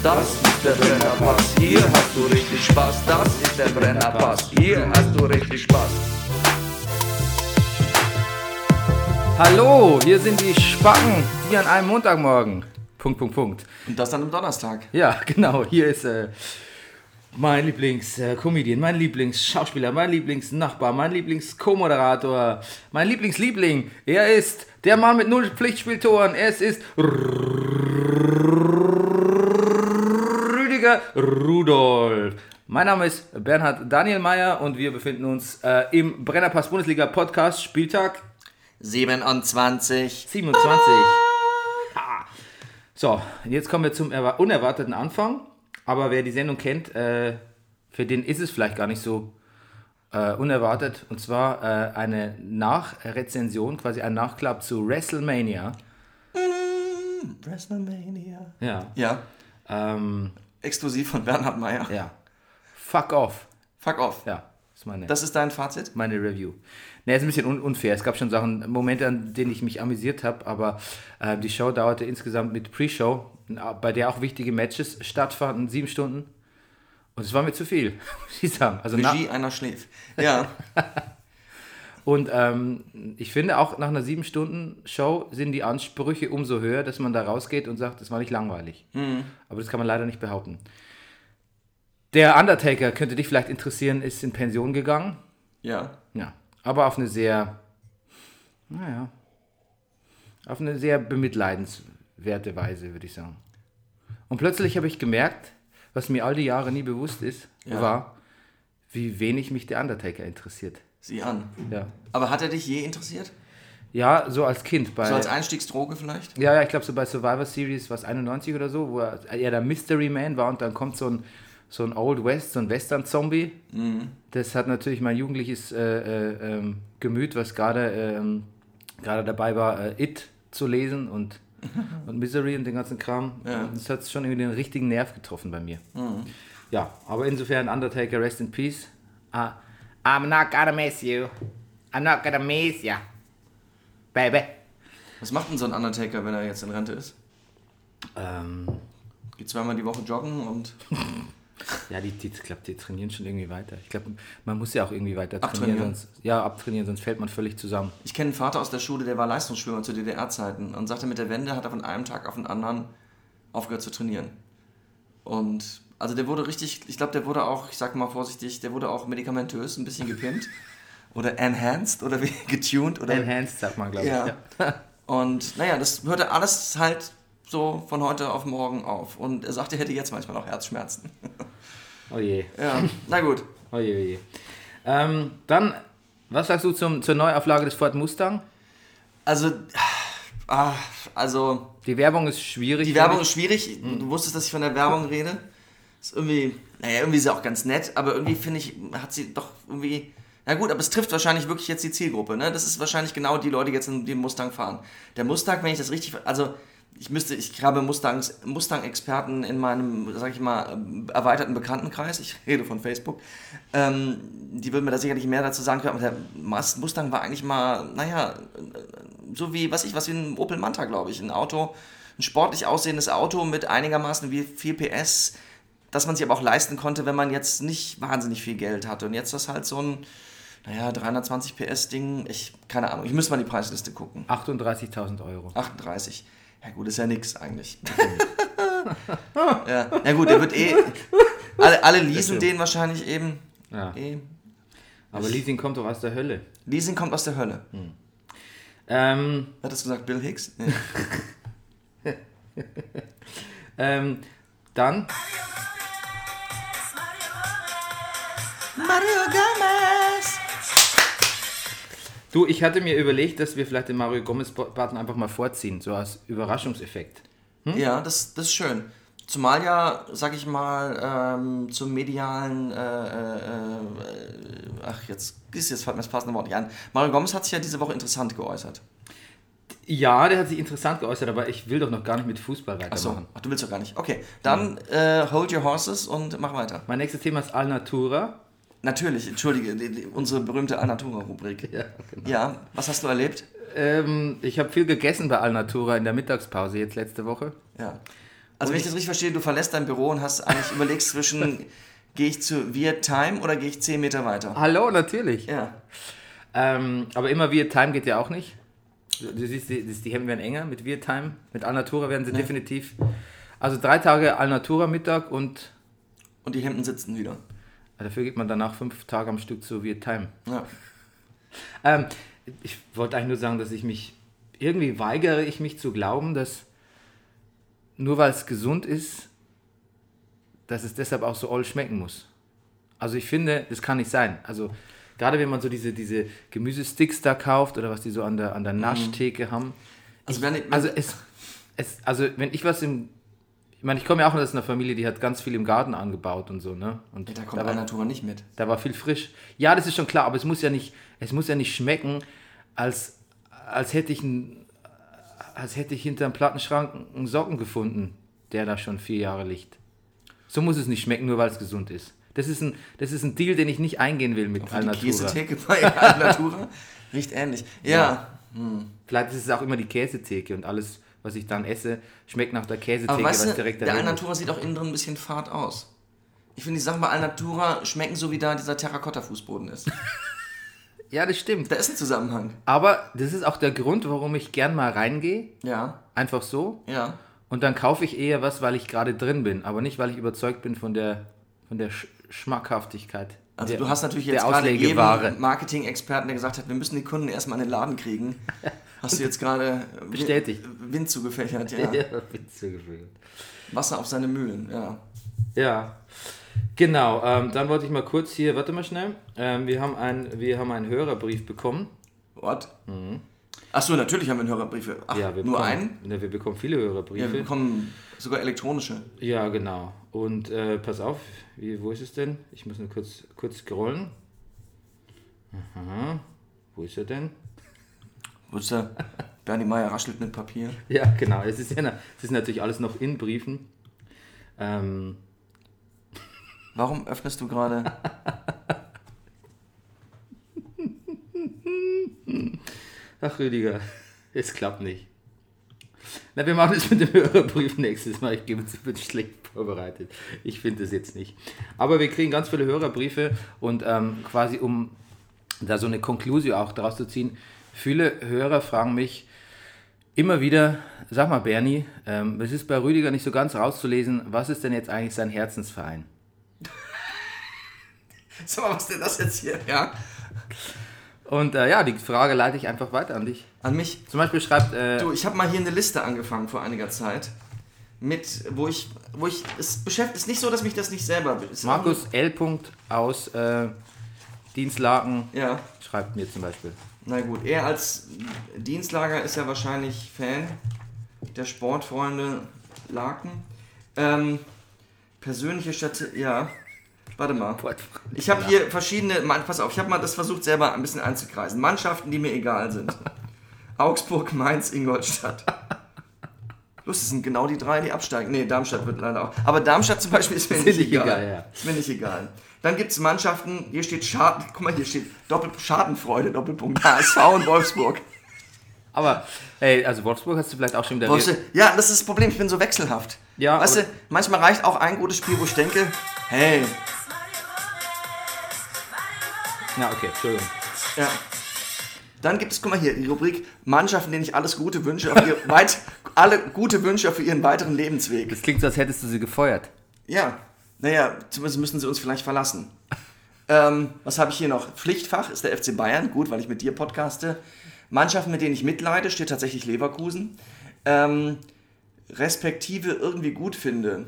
Das ist der Brennerpass, hier hast du richtig Spaß. Das ist der Brennerpass, hier hast du richtig Spaß. Hallo, hier sind die Spacken, die an einem Montagmorgen. Punkt, Punkt, Punkt. Und das dann am Donnerstag. Ja, genau, hier ist äh, mein Lieblings-Comedian, mein Lieblingsschauspieler, mein Lieblingsnachbar, mein Lieblings-Co-Moderator, mein Lieblingsliebling. Er ist der Mann mit null Pflichtspieltoren. Es ist Rüdiger Rudolf. Mein Name ist Bernhard Daniel Meyer und wir befinden uns äh, im Brennerpass Bundesliga Podcast Spieltag 27. 27. Ha. So, jetzt kommen wir zum erwa- unerwarteten Anfang. Aber wer die Sendung kennt, äh, für den ist es vielleicht gar nicht so äh, unerwartet. Und zwar äh, eine Nachrezension, quasi ein Nachklapp zu WrestleMania. WrestleMania. Ja. Ja, Ähm, exklusiv von Bernhard Meyer. ja. Fuck off. Fuck off. Ja, ist meine, Das ist dein Fazit? meine Review. Ne, ist ein bisschen un unfair. Es gab schon Sachen, Momente, an denen ich mich amüsiert habe, aber äh, die Show dauerte insgesamt mit Pre-Show, bei der auch wichtige Matches stattfanden, sieben Stunden. Und es war mir zu viel, muss ich sagen. Also Regie, einer schläft. Ja, und ähm, ich finde auch nach einer sieben Stunden Show sind die Ansprüche umso höher, dass man da rausgeht und sagt, das war nicht langweilig. Aber das kann man leider nicht behaupten. Der Undertaker könnte dich vielleicht interessieren, ist in Pension gegangen. ja. Ja, aber auf eine sehr, naja, auf eine sehr bemitleidenswerte Weise, würde ich sagen. Und plötzlich habe ich gemerkt, was mir all die Jahre nie bewusst ist, Ja. war, wie wenig mich der Undertaker interessiert. Sieh an. Ja, Aber hat er dich je interessiert? ja so als Kind bei. So als Einstiegsdroge vielleicht? ja, ja, ich glaube so bei Survivor Series, was 91 oder so, wo er eher der Mystery Man war und dann kommt so ein, so ein Old West, so ein Western-Zombie. Das hat natürlich mein jugendliches äh, äh, ähm, Gemüt, was gerade gerade dabei war, äh, It zu lesen und, und Misery und den ganzen Kram. Ja. Das hat schon irgendwie den richtigen Nerv getroffen bei mir. Ja, aber insofern Undertaker, rest in peace. Ah, I'm not gonna miss you. I'm not gonna miss you. Baby. Was macht denn so ein Undertaker, wenn er jetzt in Rente ist? Ähm, Geht zweimal die Woche joggen und Ja, die, die, ich glaube, die trainieren schon irgendwie weiter. Ich glaube, man muss ja auch irgendwie weiter trainieren. Abtrainieren. Sonst, ja, abtrainieren, sonst fällt man völlig zusammen. ich kenne einen Vater aus der Schule, der war Leistungsschwimmer zu DDR-Zeiten und sagte, mit der Wende hat er von einem Tag auf den anderen aufgehört zu trainieren. Und also der wurde richtig, ich glaube, der wurde auch, ich sag mal vorsichtig, der wurde auch medikamentös ein bisschen gepimpt oder enhanced oder wie getuned oder Enhanced, sagt man, glaube ich. Ja. Und naja, das hörte alles halt so von heute auf morgen auf. Und er sagte, er hätte jetzt manchmal noch Herzschmerzen. Oh je, ja, na gut. oh je, oh je. Ähm, dann, was sagst du zum, zur Neuauflage des Ford Mustang? Also, ah, also Die Werbung ist schwierig. die Werbung ist schwierig. Du wusstest, dass ich von der Werbung rede. Ist irgendwie, naja, irgendwie ist sie auch ganz nett, aber irgendwie finde ich, hat sie doch irgendwie. Na gut, aber es trifft wahrscheinlich wirklich jetzt die Zielgruppe. Ne? Das ist wahrscheinlich genau die Leute, die jetzt in den Mustang fahren. Der Mustang, wenn ich das richtig. Also, ich müsste, ich habe Mustangs, Mustang-Experten in meinem, sag ich mal, ähm, erweiterten Bekanntenkreis. Ich rede von Facebook. Ähm, die würden mir da sicherlich mehr dazu sagen können. Aber der Mustang war eigentlich mal, naja, so wie, was ich, was wie ein Opel Manta, glaube ich. Ein Auto, ein sportlich aussehendes Auto mit einigermaßen wie viel PS, dass man sich aber auch leisten konnte, wenn man jetzt nicht wahnsinnig viel Geld hatte. Und jetzt ist das halt so ein, naja, 320 PS Ding, ich, keine Ahnung, ich müsste mal die Preisliste gucken. 38.000 Euro. 38. Ja gut, ist ja nix eigentlich. ja. ja gut, der wird eh, alle, alle leasen den wahrscheinlich eben. Ja. Eh. Aber Leasing kommt doch aus der Hölle. Leasing kommt aus der Hölle. Ähm, Hat das gesagt Bill Hicks? Nee. ähm, dann, Mario Gomez! du, ich hatte mir überlegt, dass wir vielleicht den Mario Gomez-Button einfach mal vorziehen, so als Überraschungseffekt. Ja, das, das ist schön. Zumal ja, sag ich mal, ähm, zum medialen, äh, äh, äh, ach, jetzt ist jetzt fällt mir das passende Wort nicht ein. Mario Gomez hat sich ja diese Woche interessant geäußert. Ja, der hat sich interessant geäußert, aber ich will doch noch gar nicht mit Fußball weitermachen. ach, du willst doch gar nicht. Okay, dann äh, hold your horses und mach weiter. Mein nächstes Thema ist Alnatura. Natürlich, entschuldige, die, die, unsere berühmte Alnatura-Rubrik. Ja, genau. Ja, was hast du erlebt? Ähm, ich habe viel gegessen bei Alnatura in der Mittagspause jetzt letzte Woche. Ja. Also wenn ich das richtig verstehe, du verlässt dein Büro und hast eigentlich überlegst zwischen, gehe ich zu Viet Time oder gehe ich 10 Meter weiter? Hallo, natürlich. Ja. Ähm, aber immer Viet Time geht ja auch nicht. Du siehst, die, die Hemden werden enger mit Viet Time. Mit Alnatura werden sie definitiv. Also drei Tage Alnatura Mittag und Und die Hemden sitzen wieder. Dafür geht man danach fünf Tage am Stück zu Viet Time. Ja. Ähm, ich wollte eigentlich nur sagen, dass ich mich, irgendwie weigere ich mich zu glauben, dass nur weil es gesund ist, dass es deshalb auch so all schmecken muss. Also ich finde, das kann nicht sein. Also gerade wenn man so diese, diese Gemüsesticks da kauft oder was die so an der, an der Naschtheke haben. Also, wenn, wenn, Also es, es, also wenn ich was im, ich meine, ich komme ja auch aus einer Familie, die hat ganz viel im Garten angebaut und so, ne? Und da kommt war- Alnatura nicht mit. da war viel frisch. Ja, das ist schon klar, aber es muss ja nicht, es muss ja nicht schmecken, als, als hätte ich ein, als hätte ich hinter einem Plattenschrank einen Socken gefunden, der da schon vier Jahre liegt. So muss es nicht schmecken, nur weil es gesund ist. Das ist ein, das ist ein Deal, den ich nicht eingehen will mit Die Alnatura. Käsetheke bei Alnatura riecht ähnlich. Ja. Vielleicht ist es auch immer die Käsetheke und alles, was ich dann esse, schmeckt nach der Aber Käsetheke, weißt weil es du, direkt der. Alnatura sieht auch innen drin ein bisschen fad aus. Ich finde, die Sachen bei Alnatura schmecken so, wie da dieser Terrakotta-Fußboden ist. Ja, das stimmt. Da ist ein Zusammenhang. Aber das ist auch der Grund, warum ich gern mal reingehe. Ja, Einfach so. ja. Und dann kaufe ich eher was, weil ich gerade drin bin, aber nicht, weil ich überzeugt bin von der, von der Sch Schmackhaftigkeit. Also der, du hast natürlich jetzt gerade jedem Marketing-Experten, der gesagt hat, wir müssen die Kunden erstmal in den Laden kriegen. Hast du jetzt gerade Bestätigt. Wind zugefächert, ja. Ja, Witze gefühlt. Wasser auf seine Mühlen, ja. Ja, genau. Ähm, dann wollte ich mal kurz hier, warte mal schnell. Ähm, wir, haben ein, wir haben einen Hörerbrief bekommen. What? Ach so, natürlich haben wir einen Hörerbriefe. Ach, Mhm. ja, wir nur bekommen, einen? Ne, wir bekommen viele Ja, wir Hörerbriefe. bekommen sogar elektronische. Ja, genau. Und äh, pass auf, wie, wo ist es denn? Ich muss nur kurz, kurz scrollen. Aha. Wo ist er denn? Wusst du, Bernie Meyer raschelt mit Papier. Ja, genau. Es ist, ja, es ist natürlich alles noch in Briefen. Ähm, Warum öffnest du gerade? ach, Rüdiger, es klappt nicht. Na, wir machen es mit dem Hörerbrief nächstes Mal. Ich gebe es wird schlecht vorbereitet. Ich finde es jetzt nicht. Aber wir kriegen ganz viele Hörerbriefe und ähm, quasi um da so eine Konklusion auch daraus zu ziehen, viele Hörer fragen mich immer wieder, sag mal Bernie, ähm, es ist bei Rüdiger nicht so ganz rauszulesen, was ist denn jetzt eigentlich sein Herzensverein? Sag mal, was ist denn das jetzt hier? Ja? Und äh, ja, die Frage leite ich einfach weiter an dich. An mich? Zum Beispiel schreibt äh, Du, ich habe mal hier eine Liste angefangen vor einiger Zeit. Mit, wo ich, wo ich, es beschäftigt, es ist nicht so, dass mich das nicht selber... Markus L. aus äh, Dienstlaken Ja, schreibt mir zum Beispiel. Na gut. Er als Dienstlager ist ja wahrscheinlich Fan der Sportfreunde Laken. Ähm, persönliche Stadt, ja. Warte mal. Ich habe hier verschiedene, Mann, pass auf, ich habe mal das versucht selber ein bisschen einzukreisen. Mannschaften, die mir egal sind. Augsburg, Mainz, Ingolstadt. Lustig, das sind genau die drei, die absteigen. Nee, Darmstadt wird leider auch. Aber Darmstadt zum Beispiel ist mir nicht egal. egal, ja. Ist mir nicht egal. Dann gibt es Mannschaften, hier steht Schaden, guck mal, hier steht Doppel, Schadenfreude, Doppelpunkt, HSV und Wolfsburg. Aber, ey, also Wolfsburg hast du vielleicht auch schon wieder... Wolfsburg- Ja, das ist das Problem, ich bin so wechselhaft. Ja, weißt du, manchmal reicht auch ein gutes Spiel, wo ich denke, hey, Ja, okay, Entschuldigung. ja. Dann gibt es, guck mal hier, die Rubrik Mannschaften, denen ich alles Gute wünsche, auf ihr weit, alle gute Wünsche für ihren weiteren Lebensweg. Das klingt so, als hättest du sie gefeuert. Ja, naja, zumindest müssen sie uns vielleicht verlassen. Ähm, was habe ich hier noch? Pflichtfach ist der FC Bayern, gut, weil ich mit dir podcaste. Mannschaften, mit denen ich mitleide, steht tatsächlich Leverkusen. Ähm, respektive irgendwie gut finde.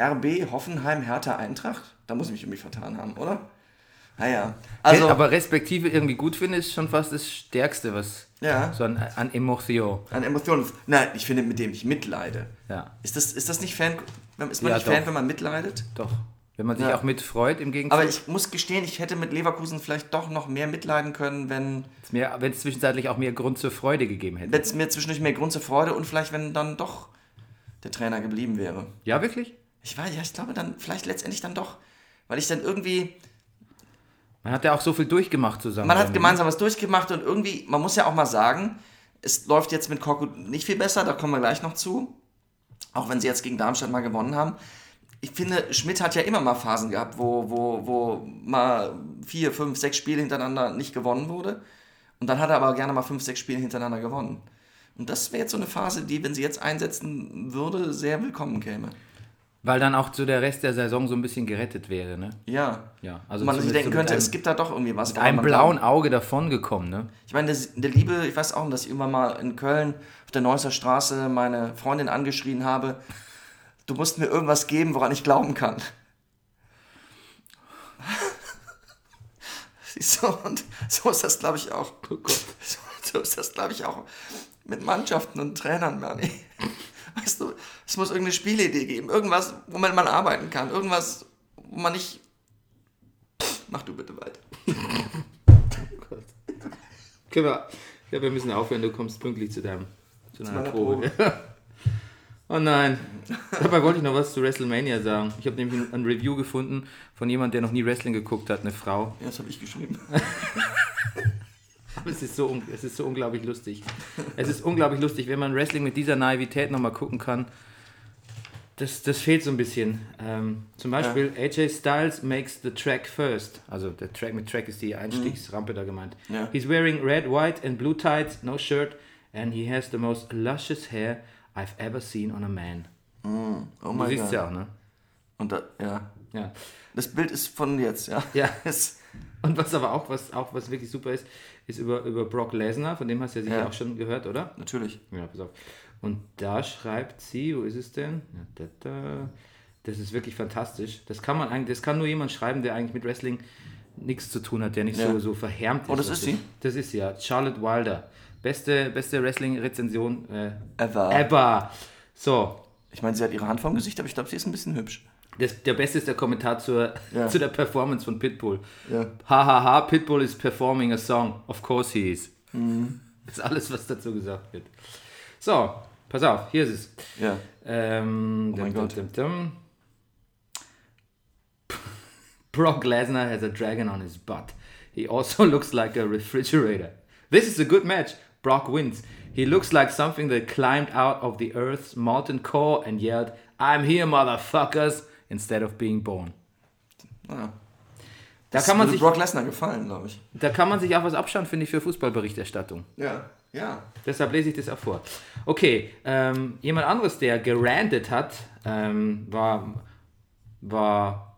RB, Hoffenheim, Hertha, Eintracht. Da muss ich mich irgendwie vertan haben, oder? Naja, also, aber respektive irgendwie gut finde, ist schon fast das Stärkste, was ja, so an, an Emotion. an Emotionen. Nein, ich finde, mit dem ich mitleide. Ja, Ist das, ist das nicht Fan? Ist man Ja, nicht doch. Fan, wenn man mitleidet? doch. Wenn man sich Ja. auch mitfreut im Gegenzug. Aber ich muss gestehen, ich hätte mit Leverkusen vielleicht doch noch mehr mitleiden können, wenn wenn es zwischenzeitlich auch mehr Grund zur Freude gegeben hätte. es mir zwischendurch mehr Grund zur Freude und vielleicht, wenn dann doch der Trainer geblieben wäre. Ja, wirklich? Ich weiß, ja, ich glaube dann, vielleicht letztendlich dann doch, weil ich dann irgendwie, Man hat ja auch so viel durchgemacht zusammen. man hat damit, gemeinsam was durchgemacht und irgendwie, man muss ja auch mal sagen, es läuft jetzt mit Korkut nicht viel besser, da kommen wir gleich noch zu. Auch wenn sie jetzt gegen Darmstadt mal gewonnen haben. Ich finde, Schmidt hat ja immer mal Phasen gehabt, wo, wo, wo mal vier, fünf, sechs Spiele hintereinander nicht gewonnen wurde. Und dann hat er aber gerne mal fünf, sechs Spiele hintereinander gewonnen. Und das wäre jetzt so eine Phase, die, wenn sie jetzt einsetzen würde, sehr willkommen käme. Weil dann auch zu der Rest der Saison so ein bisschen gerettet wäre, ne? Ja. Ja, also man sich denken so könnte, einem- es gibt da doch irgendwie was. Mit einem blauen glaubt. Auge davon gekommen, ne? Ich meine, der, der Liebe, ich weiß auch, dass ich immer mal in Köln auf der Neusser Straße meine Freundin angeschrien habe, du musst mir irgendwas geben, woran ich glauben kann. Siehst du, und so ist das, glaube ich, auch. So, so ist das, glaube ich, auch mit Mannschaften und Trainern, Bernie. Weißt du, es muss irgendeine Spielidee geben, irgendwas, womit man arbeiten kann, irgendwas, wo man nicht... Mach du bitte weiter. Können wir, ja, wir müssen aufhören, du kommst pünktlich zu deinem zu deiner meiner Probe. oh nein. Dabei wollte ich noch was zu WrestleMania sagen. Ich habe nämlich ein, ein Review gefunden von jemandem, der noch nie Wrestling geguckt hat, eine Frau. Ja, das habe ich geschrieben. Aber es ist, so, es ist so unglaublich lustig. Es ist unglaublich lustig, wenn man Wrestling mit dieser Naivität nochmal gucken kann. Das, das fehlt so ein bisschen. Ähm, zum Beispiel AJ Styles makes the track first. Also der Track mit Track ist die Einstiegsrampe da gemeint. Ja. He's wearing red, white and blue tights, no shirt, and he has the most luscious hair I've ever seen on a man. Oh Du siehst ja auch, ne? Und da, ja. Ja. Das Bild ist von jetzt, ja. Ja. Und was aber auch, was auch was wirklich super ist, ist über, über Brock Lesnar, von dem hast du ja sicher Ja. auch schon gehört, oder? natürlich. Ja, pass auf. Und da schreibt sie, wo ist es denn? Da, da. Das ist wirklich fantastisch. Das kann man eigentlich, das kann nur jemand schreiben, der eigentlich mit Wrestling nichts zu tun hat, der nicht Ja. so, so verhärmt ist. Oh, das ist sie? Das ist sie, ja. Charlotte Wilder. Beste, beste Wrestling-Rezension äh, Ever. ever. So, Ich meine, sie hat ihre Hand vorm Gesicht, aber ich glaube, sie ist ein bisschen hübsch. Das, der beste ist der Kommentar zur, Ja. zu der Performance von Pitbull. Hahaha, Pitbull is performing a song. Of course he is. Mhm. Das ist alles, was dazu gesagt wird. So, pass auf, hier ist es. Ja. Ähm, Oh mein Gott. dum, dum. Brock Lesnar has a dragon on his butt. He also looks like a refrigerator. This is a good match. Brock wins. He looks like something that climbed out of the earth's molten core and yelled, I'm here, motherfuckers, instead of being born. Ah. Da Das kann, man sich, Brock Lesnar gefallen, glaube ich. da kann man sich auch was abschauen, finde ich, für Fußballberichterstattung. Ja. Ja. Deshalb lese ich das auch vor. Okay, ähm, jemand anderes, der gerantet hat, ähm, war, war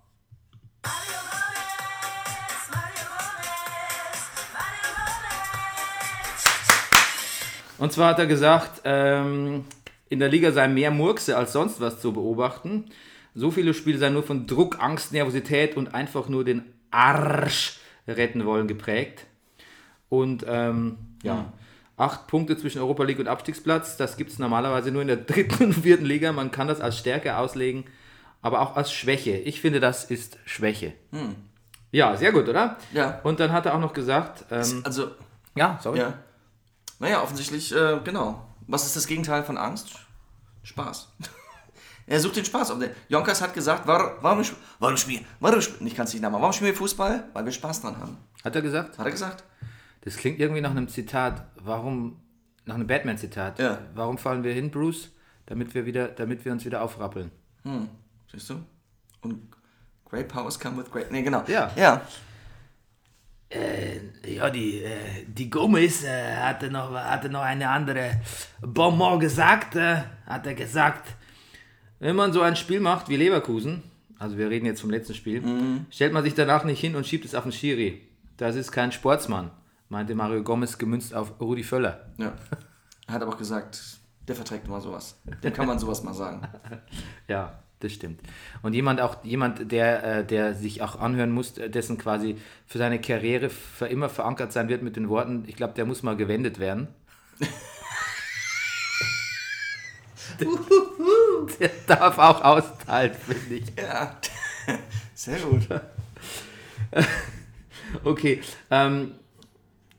Und zwar hat er gesagt, ähm, in der Liga sei mehr Murkse als sonst was zu beobachten. So viele Spiele seien nur von Druck, Angst, Nervosität und einfach nur den Arsch retten wollen geprägt. Und ähm, ja, acht Punkte zwischen Europa League und Abstiegsplatz, das gibt es normalerweise nur in der dritten und vierten Liga. Man kann das als Stärke auslegen, aber auch als Schwäche. Ich finde, das ist Schwäche. Ja, sehr gut, oder? Ja. Und dann hat er auch noch gesagt, ähm, Also, ja, sorry. ja. Naja, offensichtlich, äh, genau. Was ist das Gegenteil von Angst? Spaß. Er sucht den Spaß. Und der Jonkers hat gesagt, warum, warum, sp- warum spielen, warum spielen, ich kann es nicht nachmachen, warum spielen wir Fußball? Weil wir Spaß dran haben. Hat er gesagt? Hat er gesagt? Das klingt irgendwie nach einem Zitat. Warum nach einem Batman-Zitat. Ja. Warum fallen wir hin, Bruce? Damit wir, wieder, damit wir uns wieder aufrappeln. Siehst du? Und great powers come with great. Nee, genau. Ja. Ja. Ja, die, äh, die Gomez äh, hatte, noch, hatte noch eine andere Bonbon gesagt. Äh, hat er gesagt, wenn man so ein Spiel macht wie Leverkusen, also wir reden jetzt vom letzten Spiel, stellt man sich danach nicht hin und schiebt es auf den Schiri. Das ist kein Sportsmann, meinte Mario Gomez gemünzt auf Rudi Völler. ja. Er hat aber auch gesagt, der verträgt immer sowas. Dem kann man sowas mal sagen. Ja, das stimmt. Und jemand auch, jemand, der, äh, der sich auch anhören muss, äh, dessen quasi für seine Karriere für immer verankert sein wird mit den Worten, ich glaube, der muss mal gewendet werden. der darf auch austeilen, finde ich. Ja. Sehr gut. Okay, ähm,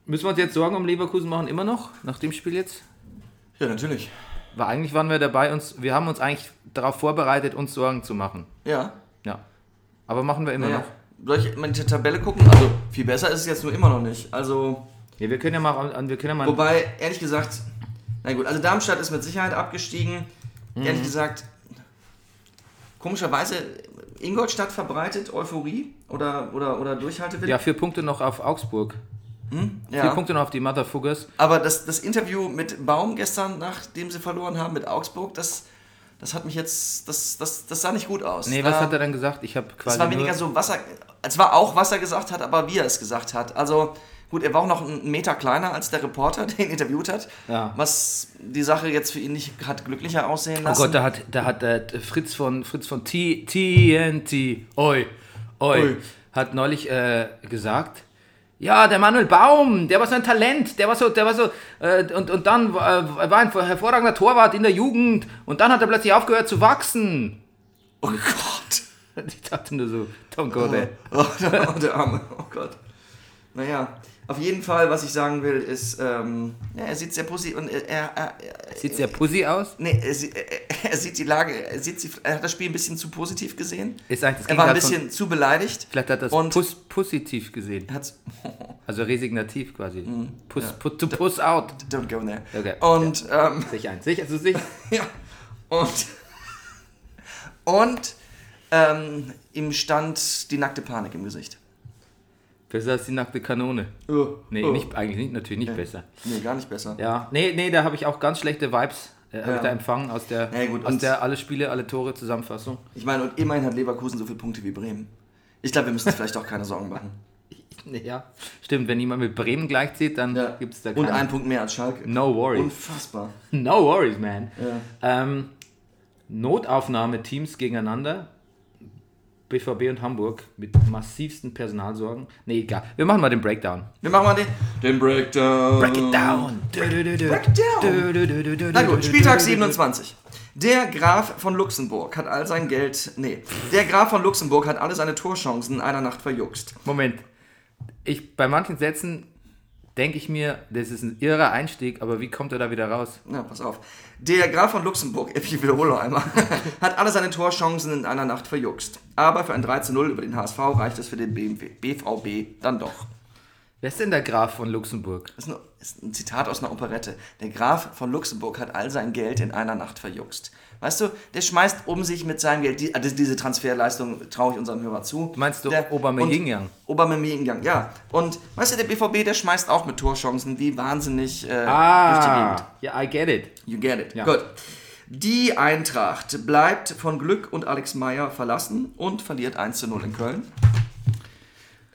müssen wir uns jetzt Sorgen um Leverkusen machen, immer noch, nach dem Spiel jetzt? Ja, natürlich. Weil eigentlich waren wir dabei, uns, wir haben uns eigentlich darauf vorbereitet, uns Sorgen zu machen. Ja. Ja. Aber machen wir immer Naja. noch. Soll ich mal die Tabelle gucken? Also, viel besser ist es jetzt nur immer noch nicht. Also, Ja, wir können ja mal, wir können ja mal wobei, ehrlich gesagt, na gut, also Darmstadt ist mit Sicherheit abgestiegen. Mhm. Ehrlich gesagt, komischerweise, Ingolstadt verbreitet Euphorie oder, oder, oder Durchhaltewille. Ja, vier Punkte noch auf Augsburg. Vier Ja. Punkte noch auf die Motherfuckers. Aber das, das Interview mit Baum gestern, nachdem sie verloren haben mit Augsburg, das, das hat mich jetzt, das, das, das sah nicht gut aus. Nee, was Da- hat er dann gesagt? Ich habe quasi. Es war weniger so, was er, es war auch, was er gesagt hat, aber wie er es gesagt hat. Also, gut, er war auch noch einen Meter kleiner als der Reporter, der ihn interviewt hat. Ja. Was die Sache jetzt für ihn nicht hat glücklicher aussehen Oh lassen. Gott, da hat, da hat äh, Fritz von Fritz von T TNT, oi, oi, Oi. hat neulich äh, gesagt. Ja, der Manuel Baum, der war so ein Talent, der war so, der war so, äh, und, und dann äh, war ein hervorragender Torwart in der Jugend und dann hat er plötzlich aufgehört zu wachsen. oh Gott. Ich dachte nur so, don't go there. Oh, der, oh, der Arme. Oh Gott. Naja, auf jeden Fall, was ich sagen will, ist, ähm, ja, er sieht sehr positiv und er, er, er, Sieht sehr pussy aus. nee, er, er, er sieht die Lage, er, sieht sie, er hat das Spiel ein bisschen zu positiv gesehen. Ist eigentlich das Er war ein bisschen zu beleidigt. Vielleicht hat er das und Puss, positiv gesehen. Also resignativ quasi. Puss, ja. put, to puss out. don't go there. Okay. Und, ähm, Sich ein. Sich, also sich. Ja. Und, und ähm, ihm stand die nackte Panik im Gesicht. Besser als die nackte Kanone. Oh. Nee, oh. nicht, eigentlich nicht, natürlich nicht besser. Nee, gar nicht besser. Ja, nee, nee, da habe ich auch ganz schlechte Vibes. Äh, Ja. da empfangen aus der, Ja, gut, aus und- der alle Spiele, alle Tore Zusammenfassung. Ich meine, und immerhin hat Leverkusen so viele Punkte wie Bremen. Ich glaube, wir müssen uns vielleicht auch keine Sorgen machen. Nee, ja, stimmt. Wenn jemand mit Bremen gleichzieht, dann Ja. gibt es da Und keine- ein Punkt mehr als Schalke. No worries. Unfassbar. No worries, man. Ja. Ähm, Notaufnahmeteams gegeneinander. BVB und Hamburg mit massivsten Personalsorgen. Nee, egal. Wir machen mal den Breakdown. Wir machen mal den, den Breakdown. Break it down. Break it down. Na gut, Spieltag 27. Der Graf von Luxemburg hat all sein Geld. Nee, der Graf von Luxemburg hat alle seine Torchancen in einer Nacht verjuckst. Moment. Ich, bei manchen Sätzen denke ich mir, das ist ein irrer Einstieg, aber wie kommt er da wieder raus? Na, pass auf. Der Graf von Luxemburg, ich wiederhole noch einmal, hat alle seine Torchancen in einer Nacht verjuckst. Aber für ein 3 zu 0 über den HSV reicht es für den BMW, BVB dann doch. Wer ist denn der Graf von Luxemburg? Das ist ein Zitat aus einer Operette. Der Graf von Luxemburg hat all sein Geld in einer Nacht verjuckst. Weißt du, der schmeißt um sich mit seinem Geld, die, also diese Transferleistung traue ich unserem Hörer zu. Meinst du Der- Aubameyang? Aubameyang, ja. Und weißt du, der BVB, der schmeißt auch mit Torchancen wie wahnsinnig äh, durch die Gegend. Ah, ja, I get it. You get it. Ja. Gut. Die Eintracht bleibt von Glück und Alex Meyer verlassen und verliert 1 zu 0 in Köln.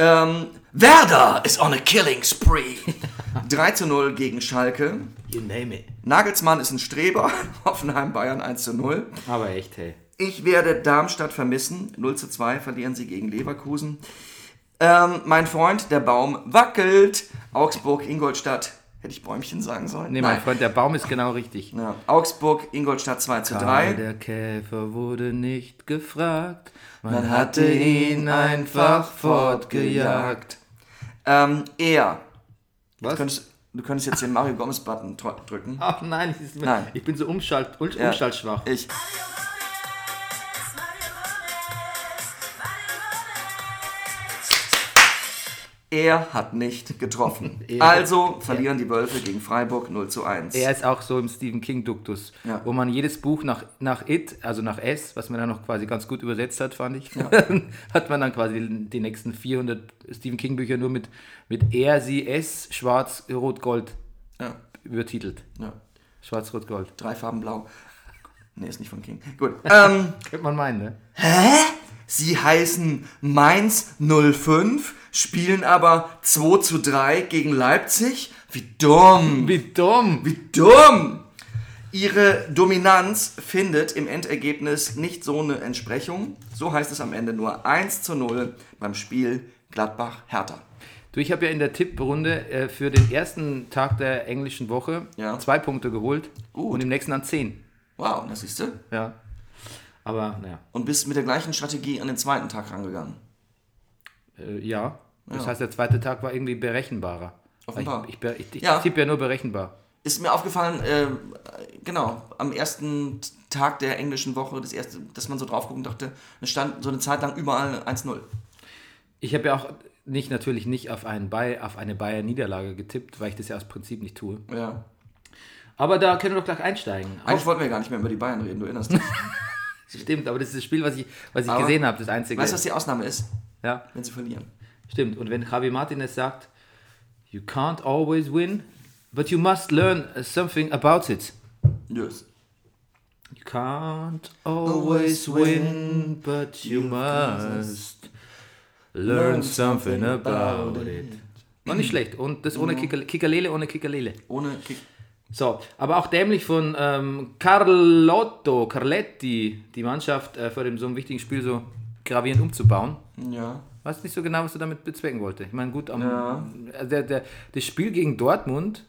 Ähm, Werder is on a killing spree. 3 zu 0 gegen Schalke. You name it. Nagelsmann ist ein Streber. Hoffenheim Bayern 1 zu 0. Aber echt, hey. Ich werde Darmstadt vermissen. 0 zu 2 verlieren sie gegen Leverkusen. Ähm, mein Freund, der Baum wackelt. Augsburg, Ingolstadt. Hätte ich Bäumchen sagen sollen? Nee, mein Freund, der Baum ist genau richtig. Ja. Augsburg, Ingolstadt 2 zu Karl 3. der Käfer wurde nicht gefragt. Man, Man hatte ihn einfach fortgejagt. Ähm, er. Was? Du könntest, du könntest jetzt den Mario Gomez-Button dr- drücken. Ach nein, ich, Nein. ich bin so umschalt, um, Ja. umschaltschwach. Ich. Er hat nicht getroffen. Also verlieren die Wölfe gegen Freiburg 0 zu 1. Er ist auch so im Stephen King-Duktus, Ja. wo man jedes Buch nach, nach It, also nach S, was man dann noch quasi ganz gut übersetzt hat, fand ich, hat man dann quasi die nächsten 400 Stephen King-Bücher nur mit, mit Er, Sie, S, Schwarz, Rot, Gold Ja, übertitelt. ja. Schwarz, Rot, Gold. Drei Farben blau. Nee, ist nicht von King. Gut. Ähm, Könnte man meinen, ne? sie heißen Mainz 05, spielen aber 2 zu 3 gegen Leipzig. Wie dumm. Wie dumm! Wie dumm! Ihre Dominanz findet im Endergebnis nicht so eine Entsprechung. So heißt es am Ende nur 1 zu 0 beim Spiel Gladbach-Hertha. Du, ich habe ja in der Tipprunde äh, für den ersten Tag der englischen Woche Ja. zwei Punkte geholt Gut. und im nächsten dann zehn. Wow, das siehst du. Ja. Aber, naja, Und bist mit der gleichen Strategie an den zweiten Tag rangegangen. äh, ja. Das Ja. heißt, der zweite Tag war irgendwie berechenbarer. Offenbar. Ich, ich, ich, ich Ja. tippe ja nur berechenbar. Ist mir aufgefallen, äh, genau, am ersten Tag der englischen Woche, das erste, dass man so drauf gucken dachte, es stand so eine Zeit lang überall 1-0. Ich habe ja auch nicht natürlich nicht auf, einen Bay, auf eine Bayern-Niederlage getippt, weil ich das ja aus Prinzip nicht tue. Ja. Aber da können wir doch gleich einsteigen. Eigentlich wollten wir gar nicht mehr über die Bayern reden, du erinnerst dich. Stimmt, aber das ist das Spiel, was ich, was ich Aber- gesehen habe, das einzige. weißt du, was die Ausnahme ist? ja, Wenn sie verlieren. Stimmt. Und wenn Javi Martinez sagt, you can't always win, but you must learn something about it. Yes. You can't always win, but you must learn something about it. War nicht schlecht. Und das ohne Kicker, Kickerlele, ohne Kickerlele. Ohne Kick. So, aber auch dämlich von ähm, Carlotto, Carletti, die Mannschaft äh, vor dem so einem wichtigen Spiel so gravierend umzubauen. Ja. Weiß nicht so genau, was du damit bezwecken wollte. Ich meine, gut, am, Ja. äh, der, der, das Spiel gegen Dortmund,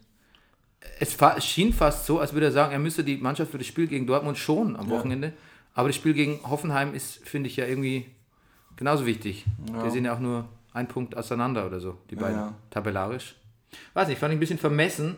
es schien fast so, als würde er sagen, er müsse die Mannschaft für das Spiel gegen Dortmund schonen am Ja. Wochenende. Aber das Spiel gegen Hoffenheim ist, finde ich, ja irgendwie genauso wichtig. Die sind ja auch nur ein Punkt auseinander oder so, die beiden, ja. tabellarisch. Weiß nicht, fand ich ein bisschen vermessen.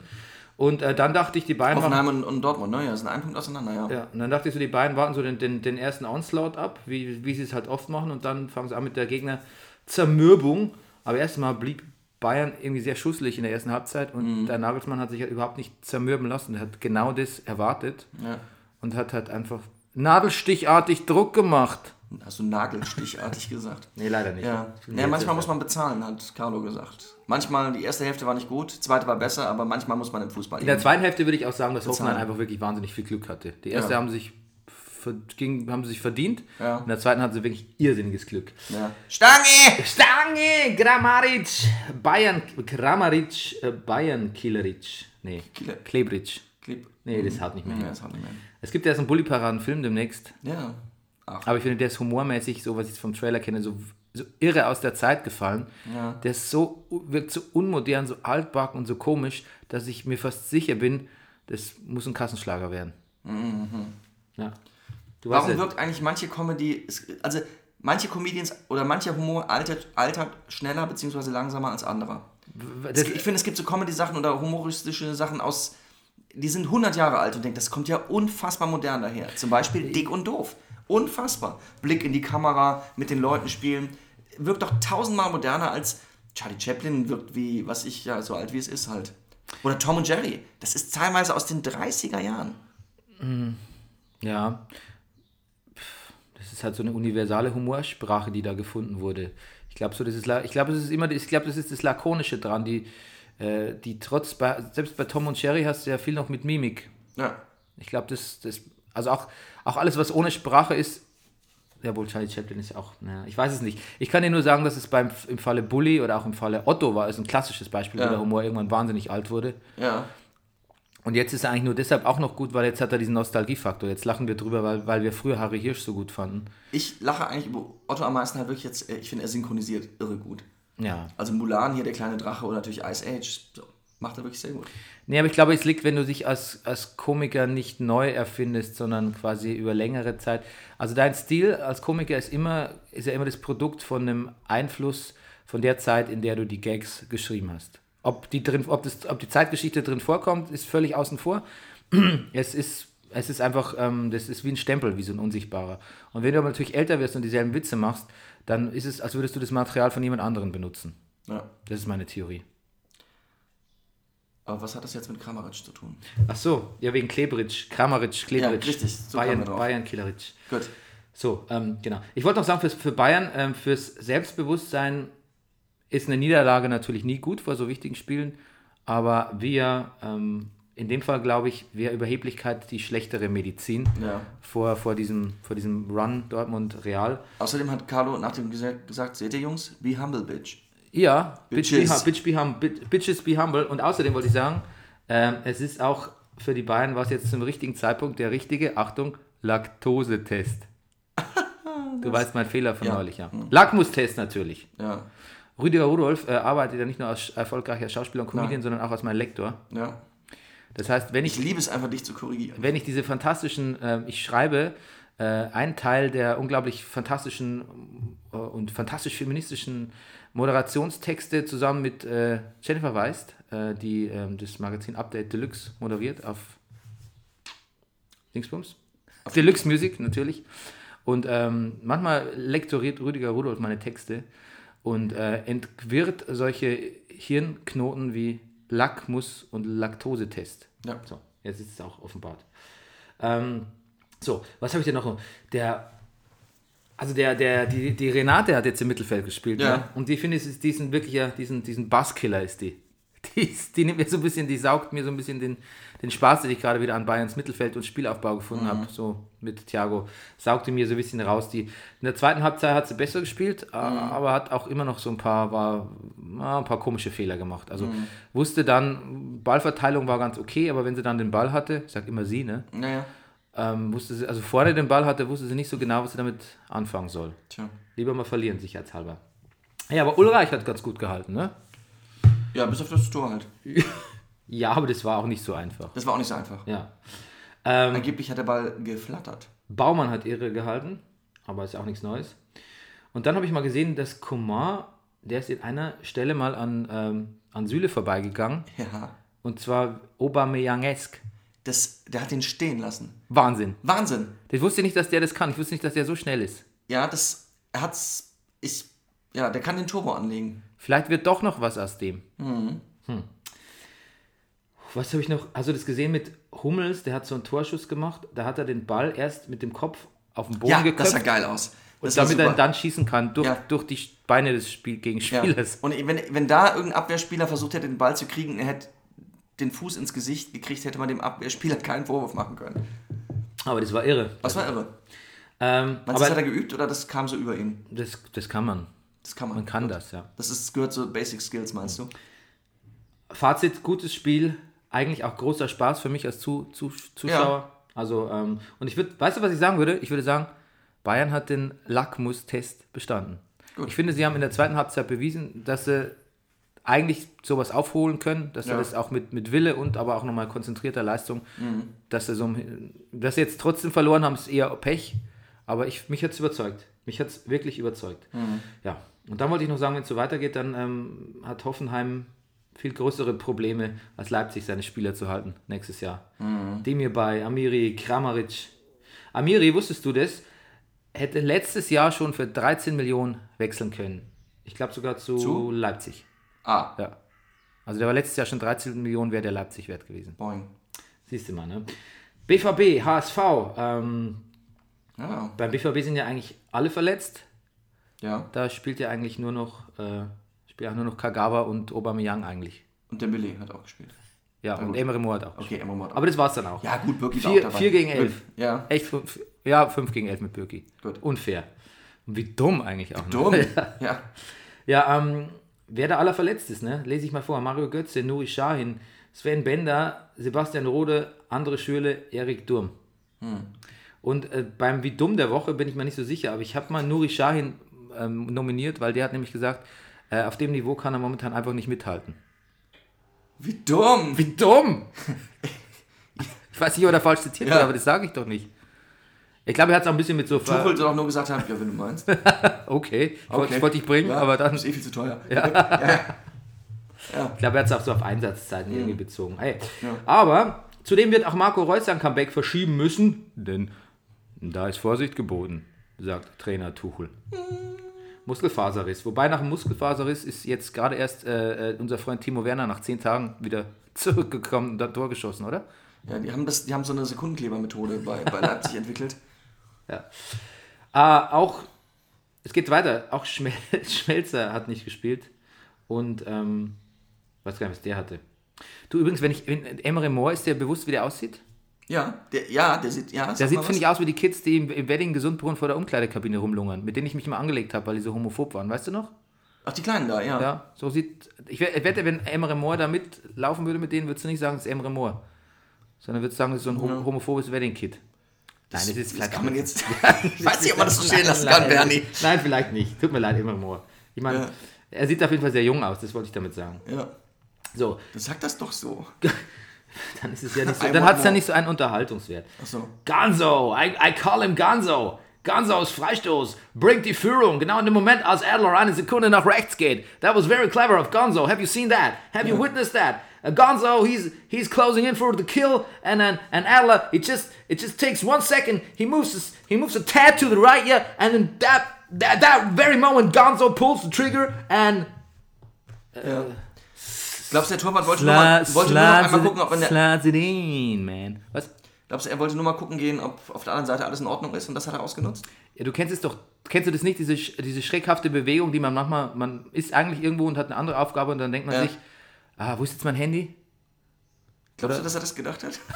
Und äh, dann dachte ich, die beiden Hoffenheim und, und Dortmund, ne? Ja, sind ein Punkt auseinander, ja. ja, und dann dachte ich so, die beiden warten so den, den, den ersten Onslaught ab, wie, wie sie es halt oft machen, und dann fangen sie an mit der Gegner-Zermürbung. Aber erstmal blieb Bayern irgendwie sehr schusselig in der ersten Halbzeit und Mhm. der Nagelsmann hat sich halt überhaupt nicht zermürben lassen. Er hat genau das erwartet ja. und hat halt einfach nadelstichartig Druck gemacht. Hast du nagelstichartig gesagt. Nee, leider nicht. Ja. ja, manchmal muss man bezahlen, hat Carlo gesagt. Manchmal, die erste Hälfte war nicht gut, die zweite war besser, aber manchmal muss man im Fußball In der zweiten Hälfte würde ich auch sagen, dass Bezahlen. Hoffenheim einfach wirklich wahnsinnig viel Glück hatte. Die erste Ja. haben, sich ging, haben sie sich verdient, Ja. in der zweiten hatten sie wirklich irrsinniges Glück. Ja. Stange! Stange, Grammaric, Bayern, Grammaric, äh, Bayern, Killeric. Nee, Killer- Klebric. Klipp. Nee, das hat nicht mehr. Ja, das hat nicht mehr. Es gibt ja so einen Bully-Paraden-Film demnächst, Ja. Ach, aber ich finde, der ist humormäßig, so was ich vom Trailer kenne, so, so irre aus der Zeit gefallen. Ja. Der ist so, wirkt so unmodern, so altbacken und so komisch, dass ich mir fast sicher bin, das muss ein Kassenschlager werden. Ja. Du weißt Mhm. warum ja, wirkt eigentlich manche Comedy, also manche Comedians oder mancher Humor altert, altert schneller bzw. langsamer als anderer? das, ich finde, es gibt so Comedy-Sachen oder humoristische Sachen aus, die sind 100 Jahre alt und denkt, das kommt ja unfassbar modern daher. Zum Beispiel Dick und Doof. Unfassbar. Blick in die Kamera, mit den Leuten spielen. Wirkt doch tausendmal moderner als Charlie Chaplin wirkt wie, was ich, ja, so alt wie es ist halt. Oder Tom und Jerry. Das ist teilweise aus den 30er Jahren. Ja. Das ist halt so eine universale Humorsprache, die da gefunden wurde. Ich glaube so, das ist, la- ich glaube, das ist immer, ich glaube, das ist das Lakonische dran, die, äh, die trotz, bei, selbst bei Tom und Jerry hast du ja viel noch mit Mimik. Ja. Ich glaube, das, das, also auch, auch alles, was ohne Sprache ist, ja wohl, Charlie Chaplin ist auch, naja, ich weiß es nicht. Ich kann dir nur sagen, dass es beim, im Falle Bully oder auch im Falle Otto war, ist ein klassisches Beispiel, Ja. wo der Humor irgendwann wahnsinnig alt wurde. Ja. Und jetzt ist er eigentlich nur deshalb auch noch gut, weil jetzt hat er diesen Nostalgiefaktor. Jetzt lachen wir drüber, weil, weil wir früher Harry Hirsch so gut fanden. Ich lache eigentlich über Otto am meisten halt wirklich jetzt, äh, ich finde, er synchronisiert irre gut. Ja. Also Mulan hier, der kleine Drache oder natürlich Ice Age, so, macht er wirklich sehr gut. Nee, aber ich glaube, es liegt, wenn du dich als, als Komiker nicht neu erfindest, sondern quasi über längere Zeit. Also dein Stil als Komiker ist immer, ist ja immer das Produkt von einem Einfluss von der Zeit, in der du die Gags geschrieben hast. Ob die, drin, ob das, ob die Zeitgeschichte drin vorkommt, ist völlig außen vor. Es ist, es ist einfach, ähm, das ist wie ein Stempel, wie so ein unsichtbarer. Und wenn du aber natürlich älter wirst und dieselben Witze machst, dann ist es, als würdest du das Material von jemand anderem benutzen. Ja. Das ist meine Theorie. Aber was hat das jetzt mit Kramaric zu tun? Ach so, ja, wegen Klebritsch, Kramaric, Klebritsch. Ja, richtig, so Bayern. Bayern, Kieleric. Gut. So, ähm, genau. Ich wollte noch sagen, fürs, für Bayern, ähm, fürs Selbstbewusstsein ist eine Niederlage natürlich nie gut vor so wichtigen Spielen, aber wir, ähm, in dem Fall glaube ich, wäre Überheblichkeit die schlechtere Medizin Ja. vor, vor, diesem, vor diesem Run Dortmund Real. Außerdem hat Carlo nach dem gesagt, gesagt, seht ihr Jungs, be humble, bitch. Ja, bitch be, Bitches. hum- bitch be hum, bit- Bitches be humble. Und außerdem wollte ich sagen, ähm, es ist auch für die Bayern war es jetzt zum richtigen Zeitpunkt der richtige, Achtung, Laktosetest. Du weißt mein Fehler von Ja. neulich, ja. Lackmustest natürlich. Ja. Rüdiger Rudolf äh, arbeitet ja nicht nur als erfolgreicher Schauspieler und Comedian, sondern auch als mein Lektor. Ja. Das heißt, wenn Ich ich, liebe es einfach, dich zu korrigieren. wenn ich diese fantastischen, äh, ich schreibe äh, einen Teil der unglaublich fantastischen äh, und fantastisch feministischen Moderationstexte zusammen mit äh, Jennifer Weist, äh, die ähm, das Magazin Update Deluxe moderiert auf Dingsbums. Auf Deluxe Music natürlich. Und ähm, manchmal lektoriert Rüdiger Rudolf meine Texte und äh, entwirrt solche Hirnknoten wie Lackmus und Laktosetest. Ja. So, jetzt ist es auch offenbart. Ähm, so, was habe ich denn noch? Der, also der, der, die, die Renate hat jetzt im Mittelfeld gespielt. Ja. Ne? Und die finde ich, ist diesen wirklicher, diesen, diesen Basskiller ist die. Die, ist, die nimmt mir so ein bisschen, die saugt mir so ein bisschen den, den Spaß, den ich gerade wieder an Bayerns Mittelfeld und Spielaufbau gefunden habe, so mit Thiago, saugte mir so ein bisschen raus. Die, in der zweiten Halbzeit hat sie besser gespielt, äh, aber hat auch immer noch so ein paar, war, ein paar komische Fehler gemacht. Also wusste dann, Ballverteilung war ganz okay, aber wenn sie dann den Ball hatte, ich sag immer sie, ne? Naja. Ähm, wusste sie, also vorne den Ball hatte, wusste sie nicht so genau, was sie damit anfangen soll. Tja. Lieber mal verlieren, sicherheitshalber. Ja, aber Ulreich hat ganz gut gehalten, ne? Ja, bis auf das Tor halt. Ja, aber das war auch nicht so einfach. Das war auch nicht so einfach. Ja. Ähm, Angeblich hat der Ball geflattert. Baumann hat ihre gehalten, aber ist ja auch nichts Neues. Und dann habe ich mal gesehen, dass Coman, der ist in einer Stelle mal an, ähm, an Süle vorbeigegangen. Ja. Und zwar Aubameyangesk. Das, der hat ihn stehen lassen. Wahnsinn. Wahnsinn. Ich wusste nicht, dass der das kann. Ich wusste nicht, dass der so schnell ist. Ja, das er hat's. Ich. Ja, der kann den Turbo anlegen. Vielleicht wird doch noch was aus dem. Hm. Was habe ich noch? Hast du das gesehen mit Hummels? Der hat so einen Torschuss gemacht. Da hat er den Ball erst mit dem Kopf auf den Boden Ja, geköpft. das sah geil aus. und Das war damit er dann schießen kann, durch, Ja. durch die Beine des Spiel ja. Gegenspielers. Und wenn, wenn da irgendein Abwehrspieler versucht hätte, den Ball zu kriegen, und er hätte den Fuß ins Gesicht gekriegt, hätte man dem Abwehrspieler keinen Vorwurf machen können. Aber das war irre. Das war irre. Ähm, Meinst du, das hat er geübt oder das kam so über ihn? das, das kann man. Das kann man. Man kann das, ja. Das ist, gehört zu Basic Skills, meinst du? Fazit, gutes Spiel. Eigentlich auch großer Spaß für mich als Zu, Zu, Zuschauer. Also, ähm, und ich würde, weißt du, was ich sagen würde? Ich würde sagen, Bayern hat den Lackmus-Test bestanden. Gut. Ich finde, sie haben in der zweiten Halbzeit bewiesen, dass sie eigentlich sowas aufholen können, dass Ja. das auch mit, mit Wille und aber auch nochmal konzentrierter Leistung, Mhm. dass sie so, dass sie jetzt trotzdem verloren haben, ist eher Pech, aber ich, mich hat es überzeugt. Mich hat es wirklich überzeugt. Mhm. Ja, und dann wollte ich noch sagen, wenn es so weitergeht, dann ähm, hat Hoffenheim viel größere Probleme als Leipzig, seine Spieler zu halten nächstes Jahr. Mhm. Demir bei, Amiri, Kramaric. Amiri, wusstest du das? Hätte letztes Jahr schon für 13 Millionen wechseln können. Ich glaube sogar zu, Zu? Leipzig. Ah, Ja. Also der war letztes Jahr schon 13 Millionen, wäre der Leipzig wert gewesen. boing. Siehst du mal, ne? BVB, HSV. Ähm, Ja, beim BVB sind ja eigentlich alle verletzt. ja. Da spielt ja eigentlich nur noch, äh, spielt nur noch Kagawa und Aubameyang eigentlich. Und Dembele hat auch gespielt. Ja, und gut. Emre Moore hat auch. Okay, Emre auch. Aber das war's dann auch. ja, gut, Birki war auch Vier, dabei. vier gegen elf. Ja, Echt, fünf, ja, 5 gegen 11 mit Birki. Gut. Unfair. Und wie dumm eigentlich auch. ne? dumm. ja. Ja, ähm, wer da aller verletzt ist, ne? Lese ich mal vor. Mario Götze, Nuri Sahin, Sven Bender, Sebastian Rode, Andre Schürle, Erik Durm. Und äh, beim Wie dumm der Woche bin ich mir nicht so sicher, aber ich habe mal Nuri Sahin ähm, nominiert, weil der hat nämlich gesagt, äh, auf dem Niveau kann er momentan einfach nicht mithalten. Wie dumm. Wie dumm! ich weiß nicht, ob er falsch zitiert Ja. wird, aber das sage ich doch nicht. Ich glaube, er hat es auch ein bisschen mit so... Tuchel soll auch nur gesagt haben, ja, wenn du meinst. okay, ich wollte Okay. ich wollte dich bringen, Ja, aber dann... Ist eh viel zu teuer. Ich glaube, er hat es auch so auf Einsatzzeiten irgendwie bezogen. Ey. Aber zudem wird auch Marco Reus sein Comeback verschieben müssen, denn da ist Vorsicht geboten, sagt Trainer Tuchel. Muskelfaserriss. Wobei nach dem Muskelfaserriss ist jetzt gerade erst äh, äh, unser Freund Timo Werner nach zehn Tagen wieder zurückgekommen und hat Tor geschossen, oder? Ja, die haben, das, die haben so eine Sekundenklebermethode bei, bei Leipzig entwickelt. Ja. Äh, auch, es geht weiter, auch Schmel Schmelzer hat nicht gespielt und, ähm, weiß gar nicht, was der hatte. Du übrigens, wenn ich, wenn Emre Moore, ist dir bewusst, wie der aussieht? Ja, der, ja, der sieht, ja. Der sieht, finde ich, aus wie die Kids, die im, im Wedding Gesundbrunnen vor der Umkleidekabine rumlungern, mit denen ich mich mal angelegt habe, weil die so homophob waren, weißt du noch? Ach, die Kleinen da, ja. Ja, so sieht. Ich wette, wenn Emre Moore da mitlaufen würde mit denen, würdest du nicht sagen, es ist Emre Moore. Sondern würdest sagen, es ist so ein hom homophobes Wedding-Kid. Nein, das, ist vielleicht. kann man jetzt. ich weiß nicht, ob man das so stehen lassen kann, Bernie. Nein, vielleicht nicht. Tut mir leid, Emre Moore. Ich meine, Ja. er sieht auf jeden Fall sehr jung aus, das wollte ich damit sagen. Ja. So, Du sag das doch so. dann ist es ja nicht so. Dann hat es ja nicht so einen Unterhaltungswert. Achso. Gonzo, I, I call him Gonzo. Gonzos Freistoß bringt die Führung, genau in dem Moment, als Adler eine Sekunde nach rechts geht. That was very clever of Gonzo. Have you seen that? Have you witnessed that? Uh, Gonzo, he's he's closing in for the kill, and then and Adler, it just it just takes one second. He moves his, he moves a tad to the right, yeah, and then that that that very moment, Gonzo pulls the trigger and Glaubst du, der Torwart wollte, nur mal, wollte nur noch einmal gucken, ob in der, in, man. Was? glaubst du, er wollte nur mal gucken gehen, ob auf der anderen Seite alles in Ordnung ist und das hat er ausgenutzt? Ja, du kennst es doch, kennst du das nicht, diese, diese schreckhafte Bewegung, die man manchmal, man ist eigentlich irgendwo und hat eine andere Aufgabe und dann denkt man Ja. sich, ah, wo ist jetzt mein Handy? Glaubst Oder- du, dass er das gedacht hat?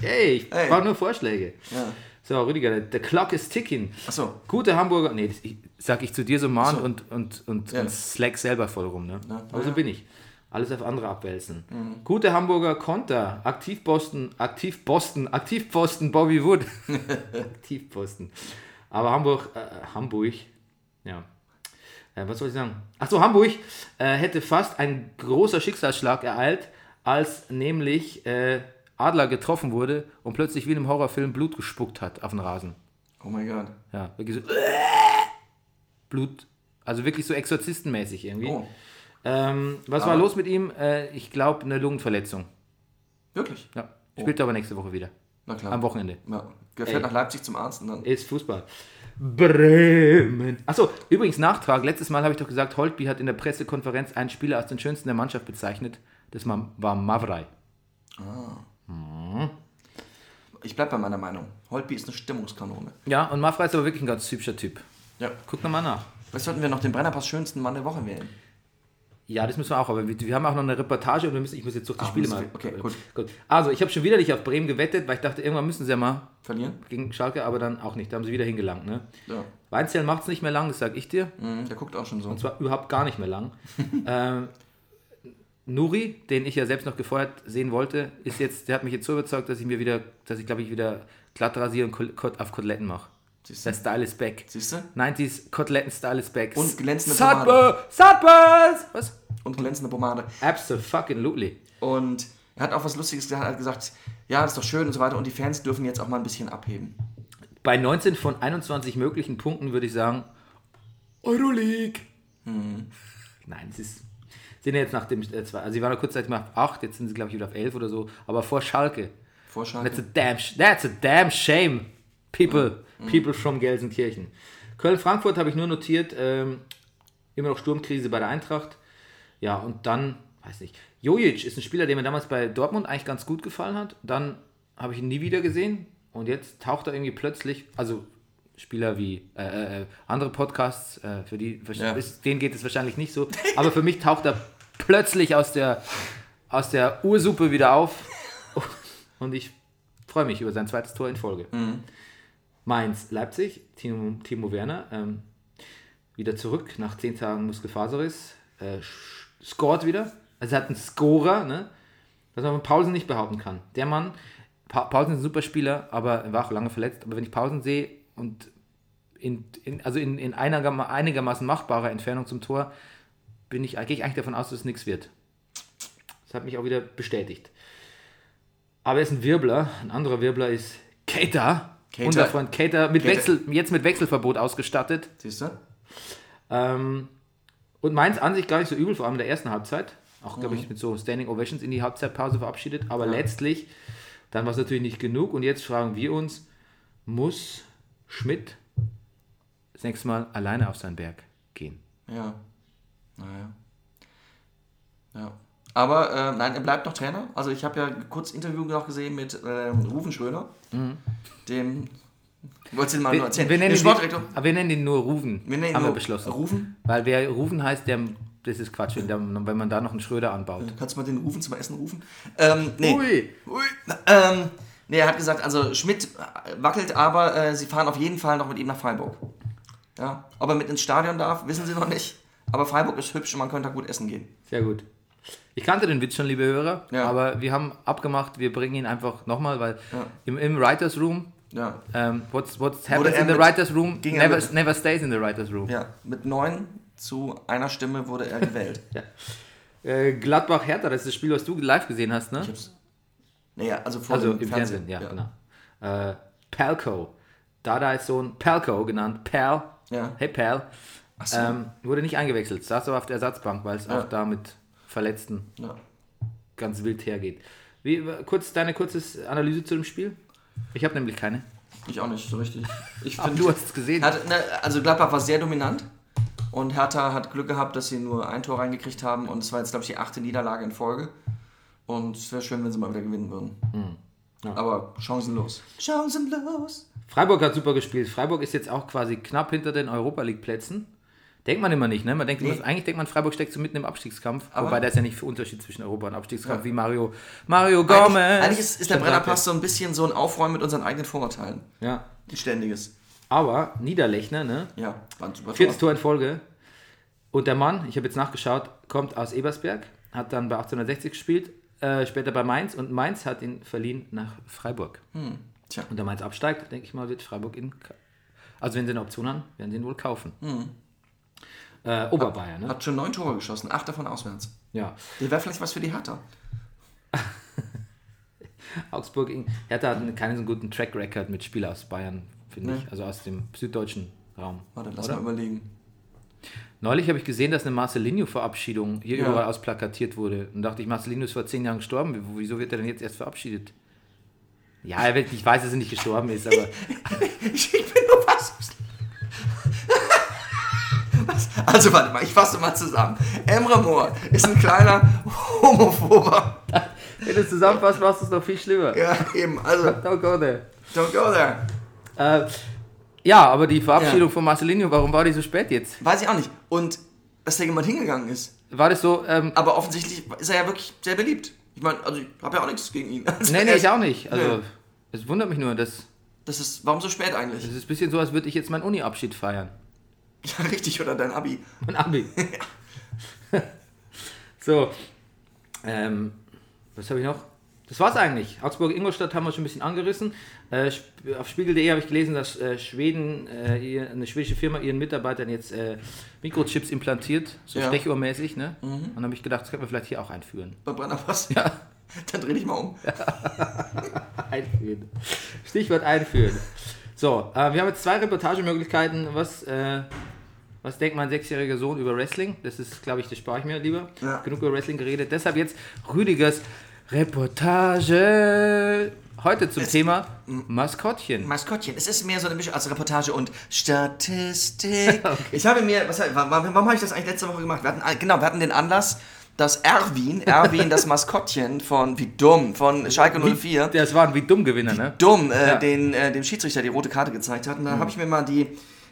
Hey, ich Hey. brauche nur Vorschläge. Ja. So, Rüdiger, the clock is ticking. Achso. Gute Hamburger, nee, das ich, sag ich zu dir so mahnt so. und, und, und, Ja. und slack selber voll rum, ne? Ja. Aber so bin ich. Alles auf andere abwälzen. Mhm. Gute Hamburger Konter, aktiv Boston, aktiv Boston, aktiv Boston, Bobby Wood. aktiv Boston. Aber Hamburg, äh, Hamburg, ja. Äh, was soll ich sagen? Achso, Hamburg äh, hätte fast ein großer Schicksalsschlag ereilt, als nämlich äh, Adler getroffen wurde und plötzlich wie in einem Horrorfilm Blut gespuckt hat auf den Rasen. Oh mein Gott. Ja, wirklich so. Blut. Also wirklich so exorzistenmäßig irgendwie. Oh. Ähm, was war Aber- los mit ihm? Äh, ich glaube, eine Lungenverletzung. Wirklich? Ja. Spielt aber nächste Woche wieder. Na klar. Am Wochenende. Ja. Der fährt nach Leipzig zum Arzt und dann. Ist Fußball. Bremen. Achso, übrigens Nachtrag. Letztes Mal habe ich doch gesagt, Holtby hat in der Pressekonferenz einen Spieler als den schönsten der Mannschaft bezeichnet. Das war war Mavrei. Ich bleib bei meiner Meinung. Holtby ist eine Stimmungskanone. Ja, und Mavrei ist aber wirklich ein ganz hübscher Typ. Ja. Guck nochmal nach. Was sollten wir noch den Brennerpass schönsten Mann der Woche wählen? Ja, das müssen wir auch, aber wir, wir haben auch noch eine Reportage und wir müssen, ich muss jetzt durch die Ah, Spiele mal. wir- okay, gut. Also, ich habe schon wieder nicht auf Bremen gewettet, weil ich dachte, irgendwann müssen sie ja mal Verlieren? gegen Schalke, aber dann auch nicht. Da haben sie wieder hingelangt. Ne? Ja. Weinzierl macht es nicht mehr lang, das sag ich dir. Mhm, der guckt auch schon so. Und zwar überhaupt gar nicht mehr lang. ähm, Nuri, den ich ja selbst noch gefeuert sehen wollte, ist jetzt, der hat mich jetzt so überzeugt, dass ich mir wieder, dass ich glaube ich wieder glatt rasiere und auf Koteletten mache. Siehst Der? Style is back. Siehst du? 90s Koteletten-Style is back. Und glänzende Sudbur! Sudburs! Was? Und glänzende Pomade. Absolutely. Und er hat auch was Lustiges gesagt. Er hat gesagt, ja, das ist doch schön und so weiter. Und die Fans dürfen jetzt auch mal ein bisschen abheben. Bei 19 von 21 möglichen Punkten würde ich sagen, Euroleague. Hm. Nein, es ist. Sind jetzt nach dem. äh, Also, sie waren ja kurzzeitig mal auf 8, jetzt sind sie, glaube ich, wieder auf 11 oder so. Aber vor Schalke. Vorschlag. That's a damn, that's a damn shame, people, people from Gelsenkirchen. Köln-Frankfurt habe ich nur notiert, ähm, immer noch Sturmkrise bei der Eintracht. Ja, und dann, weiß nicht, Jojic ist ein Spieler, der mir damals bei Dortmund eigentlich ganz gut gefallen hat. Dann habe ich ihn nie wieder gesehen und jetzt taucht er irgendwie plötzlich, also Spieler wie äh, äh, andere Podcasts, äh, für die, Ja. ist, denen geht es wahrscheinlich nicht so, aber für mich taucht er plötzlich aus der, aus der Ursuppe wieder auf und ich freue mich über sein zweites Tor in Folge. Mainz, Leipzig, Timo, Timo Werner, ähm, wieder zurück nach zehn Tagen Muskelfaserriss, äh, scored wieder. Also er hat einen Scorer, ne? was man von Paulsen nicht behaupten kann. Der Mann, pa Paulsen ist ein super Spieler, aber er war auch lange verletzt. Aber wenn ich Pausen sehe und in, in, also in, in einigerma- einigermaßen machbarer Entfernung zum Tor, bin ich, gehe ich eigentlich davon aus, dass es nichts wird. Das hat mich auch wieder bestätigt. Aber er ist ein Wirbler. Ein anderer Wirbler ist Keita. Keita. Unser Freund Keita, mit Keita. Wechsel, jetzt mit Wechselverbot ausgestattet. Siehst du? Ähm, und Mainz an sich gar nicht so übel, vor allem in der ersten Halbzeit. Auch, glaube Mhm. ich, mit so Standing Ovations in die Halbzeitpause verabschiedet. Aber letztlich, dann war es natürlich nicht genug. Und jetzt fragen wir uns, muss Schmidt das nächste Mal alleine auf seinen Berg gehen. Ja. Naja. Ja. Aber äh, nein, er bleibt noch Trainer. Also ich habe ja kurz Interview noch gesehen mit ähm, Rufen Schröder, dem. Wolltest du den mal nur Wir, erzählen? wir, nennen dem ihn, Sportdirektor. aber wir nennen ihn nur Rufen. Wir nennen ihn haben wir nur beschlossen. Rufen? Weil wer Rufen heißt, der, das ist Quatsch, wenn, der, wenn man da noch einen Schröder anbaut. Kannst du mal den Rufen zum Essen rufen? Ähm, nee. Ui. Ui. Ähm, nee, er hat gesagt, also Schmidt wackelt, aber äh, sie fahren auf jeden Fall noch mit ihm nach Freiburg. Ja. Ob er mit ins Stadion darf, wissen sie noch nicht. Aber Freiburg ist hübsch und man könnte da gut essen gehen. Sehr gut. Ich kannte den Witz schon, liebe Hörer, Ja. aber wir haben abgemacht, wir bringen ihn einfach nochmal, weil Ja. im, im Writers Room, Ja. ähm, what's, what's happens in the Writers Room er never, mit- never stays in the Writers Room. Ja. Mit neun zu einer Stimme wurde er gewählt. Äh, Gladbach-Hertha, das ist das Spiel, was du live gesehen hast, ne? Ich hab's. Naja, also vor Also im Fernsehen, ja, ja. genau. Äh, Palco. Dada ist Sohn Palco genannt. Pal. Ja. Hey Pal. So. Ähm, wurde nicht eingewechselt, saß aber auf der Ersatzbank, weil es Ja. auch da mit Verletzten ja. ganz wild hergeht. Wie, kurz deine kurze Analyse zu dem Spiel? Ich habe nämlich keine. Ich auch nicht so richtig. Ich finde, du hast es gesehen. Hat, ne, also Gladbach war sehr dominant und Hertha hat Glück gehabt, dass sie nur ein Tor reingekriegt haben und es war jetzt, glaube ich, die achte Niederlage in Folge. Und es wäre schön, wenn sie mal wieder gewinnen würden. Hm. Ja. Aber chancenlos. Chancenlos. Freiburg hat super gespielt. Freiburg ist jetzt auch quasi knapp hinter den Europa League Plätzen. Denkt man immer nicht, ne? Man denkt Nee. eigentlich denkt man, Freiburg steckt so mitten im Abstiegskampf. Aber- wobei da ist ja nicht viel Unterschied zwischen Europa und Abstiegskampf, Ja. wie Mario, Mario Gomez. Eigentlich, eigentlich ist, ist der Brennerpass so ein bisschen so ein Aufräumen mit unseren eigenen Vorurteilen. Ja. Ein ständiges. Aber Niederlechner, ne? Ja, war ein super Viertes Tor. In Folge. Und der Mann, ich habe jetzt nachgeschaut, kommt aus Ebersberg, hat dann bei 1860 gespielt, äh, später bei Mainz und Mainz hat ihn verliehen nach Freiburg. Tja. Und der Mainz absteigt, denke ich mal, wird Freiburg ihn. ka- Also, wenn sie eine Option haben, werden sie ihn wohl kaufen. Äh, Oberbayern, ne? Hat schon neun Tore geschossen, acht davon auswärts. Ja. Der wäre vielleicht was für die Hertha. Augsburg, Hertha hat keinen so guten Track Record mit Spielern aus Bayern, finde Nee. ich. Also aus dem süddeutschen Raum. Warte, lass Oder? mal überlegen. Neulich habe ich gesehen, dass eine Marcelinho-Verabschiedung hier Ja. überall ausplakatiert wurde. Und dachte ich, Marcelinho ist vor zehn Jahren gestorben. Wie- Wieso wird er denn jetzt erst verabschiedet? Ja, ich weiß, dass er nicht gestorben ist, aber Ich bin nur fassungslos. Also warte mal, ich fasse mal zusammen. Emre Moore ist ein kleiner Homophober. wenn du zusammenfasst, machst du es noch viel schlimmer. Ja, eben. Also, Don't go there. don't go there. Äh, ja, aber die Verabschiedung Ja. von Marcelinho, warum war die so spät jetzt? Weiß ich auch nicht. Und dass da jemand hingegangen ist. War das so, ähm, Aber offensichtlich ist er ja wirklich sehr beliebt. Ich meine, also ich habe ja auch nichts gegen ihn. Also nee, nee, ich auch nicht. Also, Nee. es wundert mich nur, dass Das ist, warum so spät eigentlich? es ist ein bisschen so, als würde ich jetzt meinen Uni-Abschied feiern. Ja, richtig, oder dein Abi. Ein Abi. so. Ähm, was habe ich noch? Das war's eigentlich. Augsburg-Ingolstadt haben wir schon ein bisschen angerissen. Äh, auf Spiegel.de habe ich gelesen, dass äh, Schweden, äh, eine schwedische Firma ihren Mitarbeitern jetzt äh, Mikrochips implantiert, so Ja. stechuhrmäßig. Ne? Und dann habe ich gedacht, das könnten wir vielleicht hier auch einführen. Bei Brennerpass. Ja. Dann dreh dich mal um. Einführen. Stichwort einführen. So, äh, wir haben jetzt zwei Reportagemöglichkeiten. Was, äh, was denkt mein sechsjähriger Sohn über Wrestling? Das ist, glaube ich, das spare ich mir lieber. Ja. Genug über Wrestling geredet. Deshalb jetzt Rüdigers Reportage. Heute zum Thema Maskottchen. Maskottchen. Es ist mehr so eine Mischung als Reportage und Statistik. Ich habe mir, was, warum, warum habe ich das eigentlich letzte Woche gemacht? Wir hatten, genau, wir hatten den Anlass, dass Erwin, Erwin, das Maskottchen von, wie dumm, von Schalke 04, Das waren wie dumm Gewinner, ne? dumm äh, Ja. den, äh, dem Schiedsrichter die rote Karte gezeigt hat. Und dann habe ich mir mal die,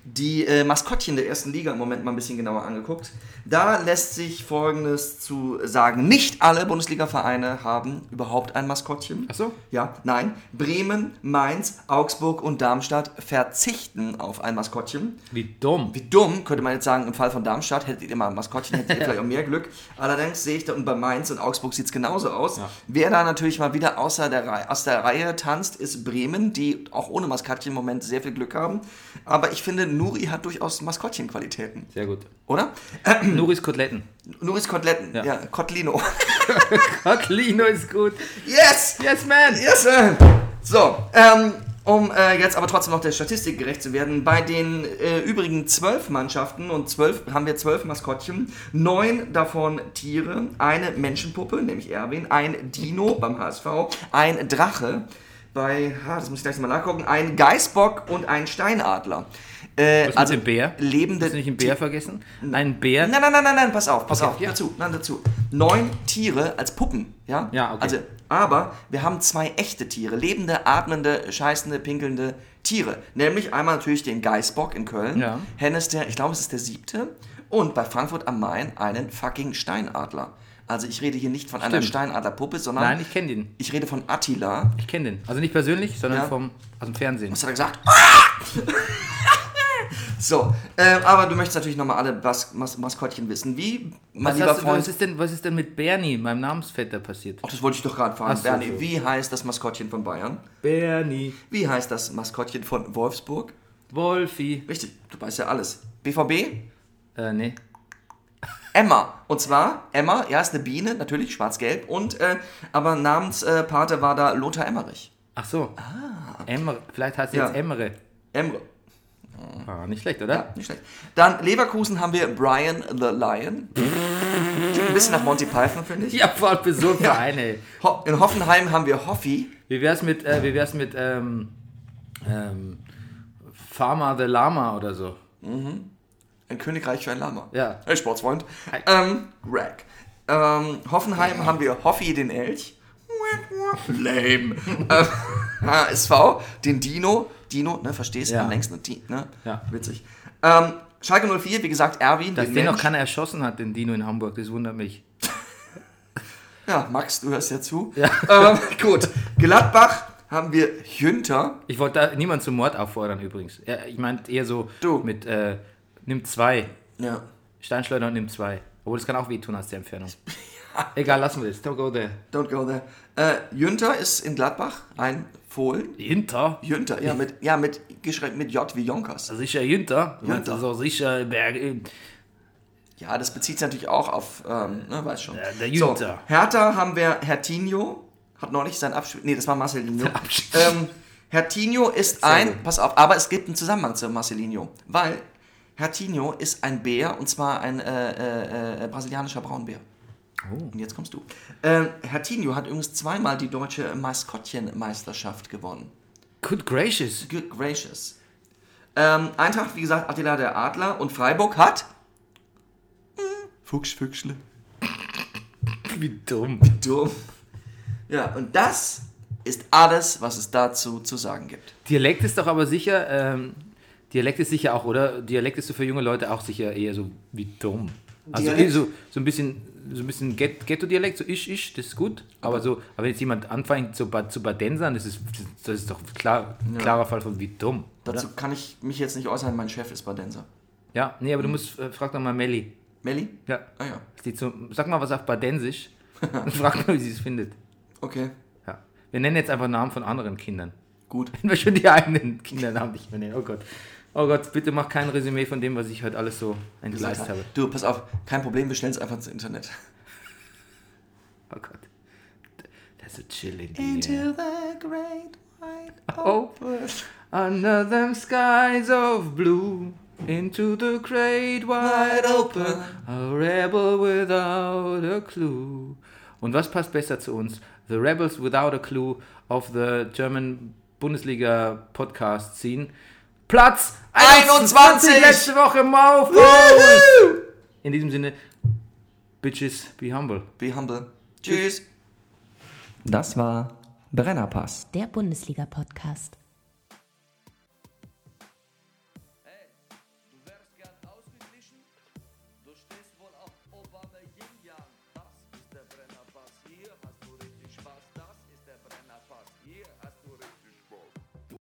die äh, Maskottchen der ersten Liga im Moment mal ein bisschen genauer angeguckt. Da lässt sich Folgendes zu sagen. Nicht alle Bundesliga-Vereine haben überhaupt ein Maskottchen. Ach so? Ja, nein. Bremen, Mainz, Augsburg und Darmstadt verzichten auf ein Maskottchen. Wie dumm. Wie dumm, könnte man jetzt sagen, im Fall von Darmstadt hättet ihr mal ein Maskottchen, hättet ihr vielleicht auch mehr Glück. Allerdings sehe ich da, und bei Mainz und Augsburg sieht es genauso aus. Ja. Wer da natürlich mal wieder außer der aus der Reihe tanzt, ist Bremen, die auch ohne Maskottchen im Moment sehr viel Glück haben. Aber ich finde, Nuri hat durchaus Maskottchenqualitäten, Sehr gut. oder? Nuris Koteletten. Nuris Koteletten, ja, Ja. Kotlino. Kotlino ist gut. yes! Yes, man! Yes, sir. So, ähm, um äh, jetzt aber trotzdem noch der Statistik gerecht zu werden, bei den äh, übrigen zwölf Mannschaften und zwölf haben wir zwölf Maskottchen, neun davon Tiere, eine Menschenpuppe, nämlich Erwin, ein Dino beim HSV, ein Drache, bei, ha, das muss ich gleich mal nachgucken, ein Geißbock und ein Steinadler. Äh, Was also mit dem Bär? lebende Hast du nicht einen Bär vergessen? Ein Bär. Nein, nein, nein, nein, nein, pass auf, pass Okay, auf, ja. dazu, nein, dazu. Neun Tiere als Puppen, ja? Ja, okay. Also, aber wir haben zwei echte Tiere, lebende, atmende, scheißende, pinkelnde Tiere. Nämlich einmal natürlich den Geißbock in Köln. Ja. Hennes der, ich glaube, es ist der siebte. Und bei Frankfurt am Main einen fucking Steinadler. Also ich rede hier nicht von einer Stimmt. Steinadlerpuppe, sondern Nein, ich kenne den. ich rede von Attila. Ich kenne den. Also nicht persönlich, sondern Ja. vom, aus dem Fernsehen. Was hat er gesagt? so, äh, aber du möchtest natürlich nochmal alle Mas Mas Maskottchen wissen. Wie, mein Was, lieber du, Freund... was, ist denn, was ist denn mit Bernie, meinem Namensvetter, passiert? Ach, das wollte ich doch gerade fragen. So, Bernie, so. wie heißt das Maskottchen von Bayern? Bernie, Wie heißt das Maskottchen von Wolfsburg? Wolfi. Richtig, du weißt ja alles. BVB? Äh, nee. Emma. Und zwar, Emma, ja, ist eine Biene, natürlich, schwarz-gelb. Und, äh, aber Namenspate äh, war da Lothar Emmerich. Ach so. Ah. Emre. Vielleicht heißt sie Ja. jetzt Emre. Emre. Ah, nicht schlecht, oder? Ja, nicht schlecht. Dann Leverkusen haben wir Brian the Lion. Klingt ein bisschen nach Monty Python, finde ich. Ja, so einen Ja. Verein, ey. Ho in Hoffenheim haben wir Hoffi. Wie wär's mit, äh, wie wär's mit, ähm, ähm, Farmer the Lama oder so? Ein Königreich für ein Lama. Ja. Hey, Sportsfreund. Ähm, Greg. Ähm, Hoffenheim haben wir Hoffi den Elch. Lame. ähm, HSV, den Dino. Dino, ne, verstehst du? Ja. Am längsten. Ne? Ja. Witzig. Ähm, Schalke 04, wie gesagt, Erwin, Dass den noch keiner erschossen hat, den Dino in Hamburg, das wundert mich. Ja, Max, du hörst ja zu. Ja. Ähm, gut. Gladbach haben wir Jünter. Ich wollte da niemand zum Mord auffordern übrigens. Ich meinte eher so Du. mit, äh, nimm zwei. Ja. Steinschleuder und nimm zwei. Obwohl, das kann auch wehtun aus der Entfernung. Egal, lassen wir das. Don't go there. Don't go there. Äh, Jünter ist in Gladbach ein Fohlen. Hinter? Jünter, ja, mit, ja, mit, geschrieben mit J wie Jonkers. Sicher Jünter. Jünter. also sicher Berg. Ja, das bezieht sich natürlich auch auf, ähm, ne, weiß schon. Ja, der so, Jünter. Hertha haben wir Hertinho, hat neulich sein Abspiel, nee, das war Marcelinho. Ähm, Hertinho ist ein, pass auf, aber es gibt einen Zusammenhang zu Marcelinho, weil Hertinho ist ein Bär, und zwar ein äh, äh, äh, brasilianischer Braunbär. Oh. Und jetzt kommst du. Ähm, Hertinho hat übrigens zweimal die deutsche Maskottchenmeisterschaft gewonnen. Good gracious. Good gracious. Ähm, Eintracht, wie gesagt, Attila der Adler und Freiburg hat hm, Fuchsfüchsle. Wie dumm. Dumm. Ja, und das ist alles, was es dazu zu sagen gibt. Dialekt ist doch aber sicher, ähm, Dialekt ist sicher auch, oder? Dialekt ist so für junge Leute auch sicher eher so wie dumm. Also so, so ein bisschen, so ein bisschen Get- Ghetto-Dialekt, so ich, ich, das ist gut. Aber so, aber wenn jetzt jemand anfängt zu, zu badensern, das ist, das ist doch klar, klarer Fall von wie dumm. Dazu kann ich mich jetzt nicht äußern, mein Chef ist Badenser. Ja, nee, aber du musst, äh, frag doch mal Melli. Melli? Ja. Ah ja, Die so, sag mal was auf Badensisch und frag mal, wie sie es findet. okay, Ja. Wir nennen jetzt einfach Namen von anderen Kindern. gut. Wenn wir schon die eigenen Kindernamen nicht mehr nennen. Oh Gott. Oh Gott, bitte mach kein Resümee von dem, was ich heute alles so entgleist habe. Du, pass auf, kein Problem, wir stellen es einfach ins Internet. Oh Gott. That's a chill in the air. the great white Oh, under them skies of blue, into the great wide open, a rebel without a clue. Und was passt besser zu uns? The Rebels Without a Clue of the German Bundesliga Podcast Scene. Platz 21! 21 letzte Woche im Aufbau. In diesem Sinne, Bitches, be humble. Be humble. Tschüss. Das war Brennerpass. Der Bundesliga-Podcast.